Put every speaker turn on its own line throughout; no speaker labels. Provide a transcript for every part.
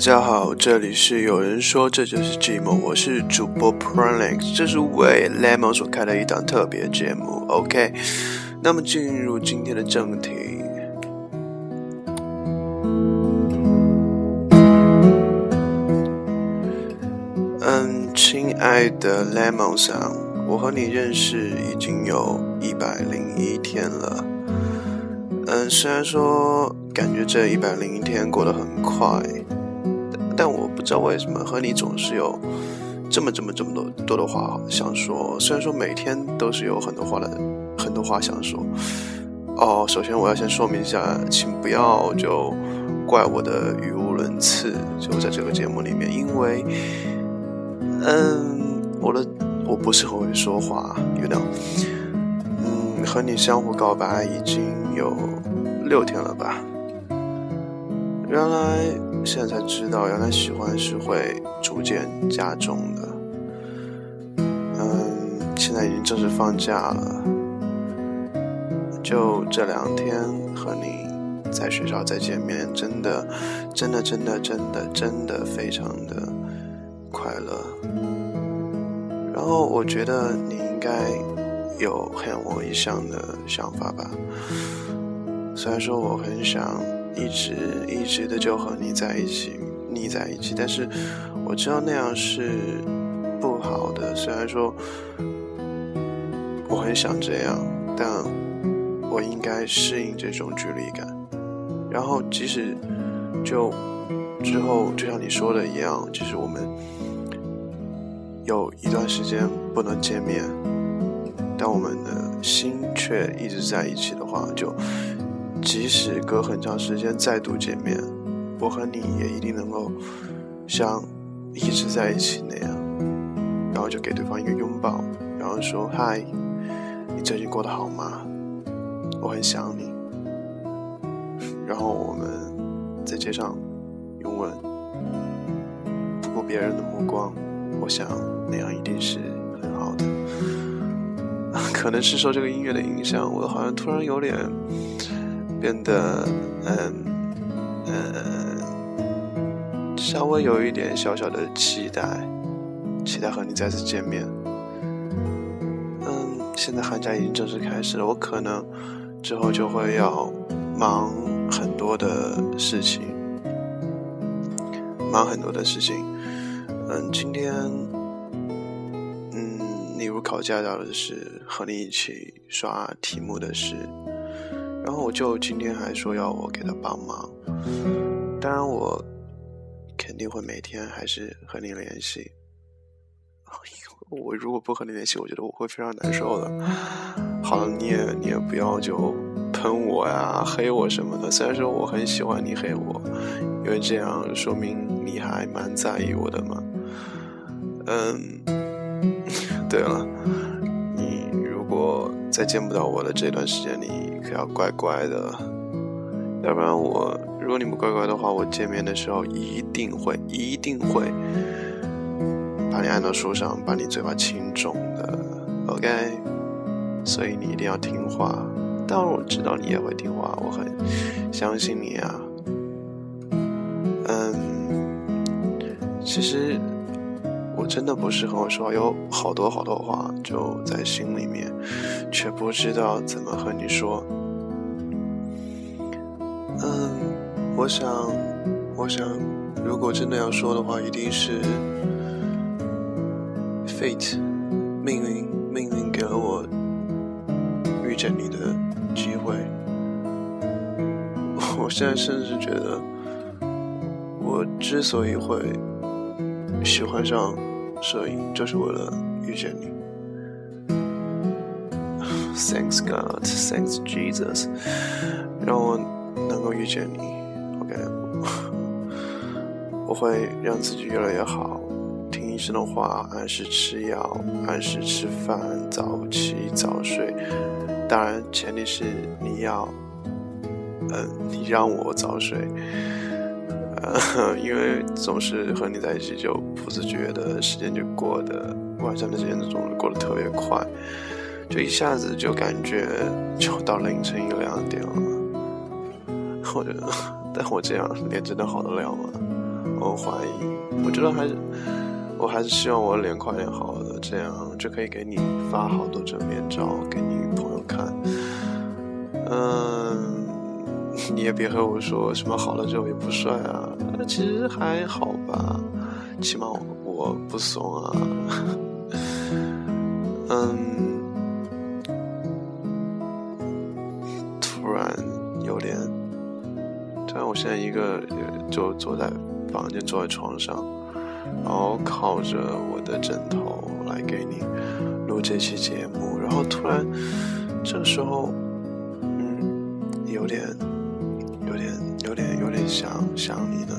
大家好，这里是有人说这就是寂寞，我是主播 Pranix，这是为 Lemon 所开的一档特别节目。OK，那么进入今天的正题。嗯，亲爱的 Lemon 上，我和你认识已经有一百零一天了。嗯，虽然说感觉这一百零一天过得很快，但我不知道为什么和你总是有这么这么这么多多的话想说。虽然说每天都是有很多话的，很多话想说。哦，首先我要先说明一下，请不要就怪我的语无伦次，就在这个节目里面，因为。嗯，我的我不是很会说话，you know。嗯，和你相互告白已经有六天了吧？原来现在才知道，原来喜欢是会逐渐加重的。嗯，现在已经正式放假了，就这两天和你在学校再见面，真的，真的，真的，真的，真的非常的。快乐，然后我觉得你应该有和我一样的想法吧。虽然说我很想一直一直的就和你在一起腻在一起，但是我知道那样是不好的。虽然说我很想这样，但我应该适应这种距离感。然后即使就之后就像你说的一样，其实我们。有一段时间不能见面，但我们的心却一直在一起的话，就即使隔很长时间再度见面，我和你也一定能够像一直在一起那样，然后就给对方一个拥抱，然后说：“嗨，你最近过得好吗？我很想你。”然后我们在街上拥吻，不顾别人的目光。我想那样一定是很好的，可能是受这个音乐的影响，我好像突然有点变得嗯嗯，稍微有一点小小的期待，期待和你再次见面。嗯，现在寒假已经正式开始了，我可能之后就会要忙很多的事情，忙很多的事情。嗯，今天，嗯，例如考驾照的事，和你一起刷题目的事，然后我就今天还说要我给他帮忙，当然我肯定会每天还是和你联系。我如果不和你联系，我觉得我会非常难受的。好了，你也你也不要就喷我呀、黑我什么的。虽然说我很喜欢你黑我，因为这样说明你还蛮在意我的嘛。嗯，对了，再见不到我的这段时间，你可要乖乖的，要不然我，如果你不乖乖的话，我见面的时候一定会一定会把你按到树上，把你嘴巴亲肿的，OK？所以你一定要听话，当然我知道你也会听话，我很相信你啊。嗯，其实。真的不是很会说，有好多好多话就在心里面，却不知道怎么和你说。嗯，我想，我想，如果真的要说的话，一定是 fate，命运，命运给了我遇见你的机会。我现在甚至觉得，我之所以会喜欢上。摄影就是为了遇见你。Thanks God, Thanks Jesus，让我能够遇见你。OK，我会让自己越来越好，听医生的话，按时吃药，按时吃饭，早起早睡。当然，前提是你要，嗯，你让我早睡。因为总是和你在一起，就不自觉的时间就过得，晚上的时间总是过得特别快，就一下子就感觉就到凌晨一两点了。或者，但我这样脸真的好得了吗？我怀疑，我觉得还是，我还是希望我脸快点好的，这样就可以给你发好多正面照给你朋友看。嗯，你也别和我说什么好了之后也不帅啊，其实还好吧，起码我不怂啊。嗯，突然有点，突然我现在一个就坐在房间，坐在床上，然后靠着我的枕头来给你录这期节目，然后突然这个时候，嗯，有点，有点，想想你的，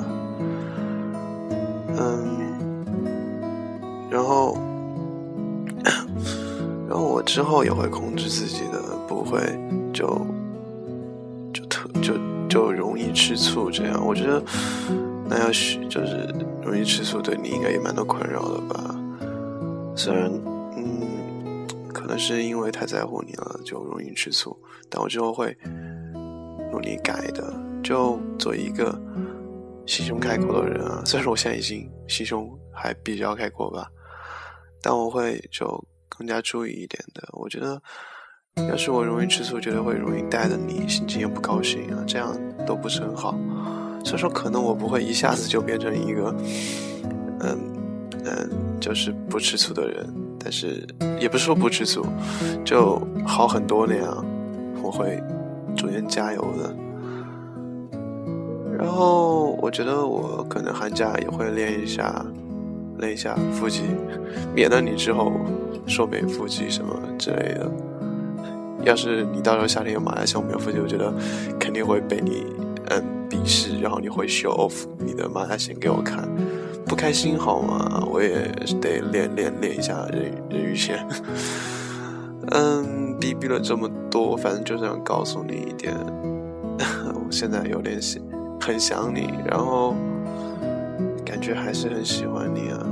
嗯，然后。然后我之后也会控制自己的，不会就就特就就容易吃醋这样。我觉得那要是就是容易吃醋，对你应该也蛮多困扰的吧？虽然嗯，可能是因为太在乎你了，就容易吃醋。但我之后会努力改的，就做一个心胸开阔的人啊。虽然说我现在已经心胸还比较开阔吧，但我会就。更加注意一点的，我觉得，要是我容易吃醋，觉得会容易带着你心情也不高兴啊，这样都不是很好。所以说，可能我不会一下子就变成一个，嗯嗯，就是不吃醋的人，但是也不是说不吃醋，就好很多那样，我会逐渐加油的。然后，我觉得我可能寒假也会练一下。练一下腹肌，免得你之后说没腹肌什么之类的。要是你到时候夏天有马来西亚没有腹肌，我觉得肯定会被你嗯鄙视，然后你会 show off 你的马来西亚给我看，不开心好吗？我也得练练练一下人人鱼线。嗯，逼逼了这么多，反正就想告诉你一点，我现在有点想很想你，然后。感觉还是很喜欢你啊，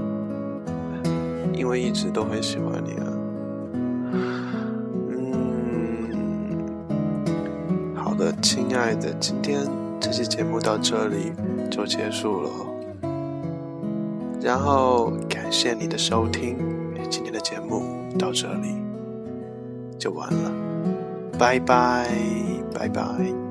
因为一直都很喜欢你啊。嗯，好的，亲爱的，今天这期节目到这里就结束了，然后感谢你的收听，今天的节目到这里就完了，拜拜，拜拜。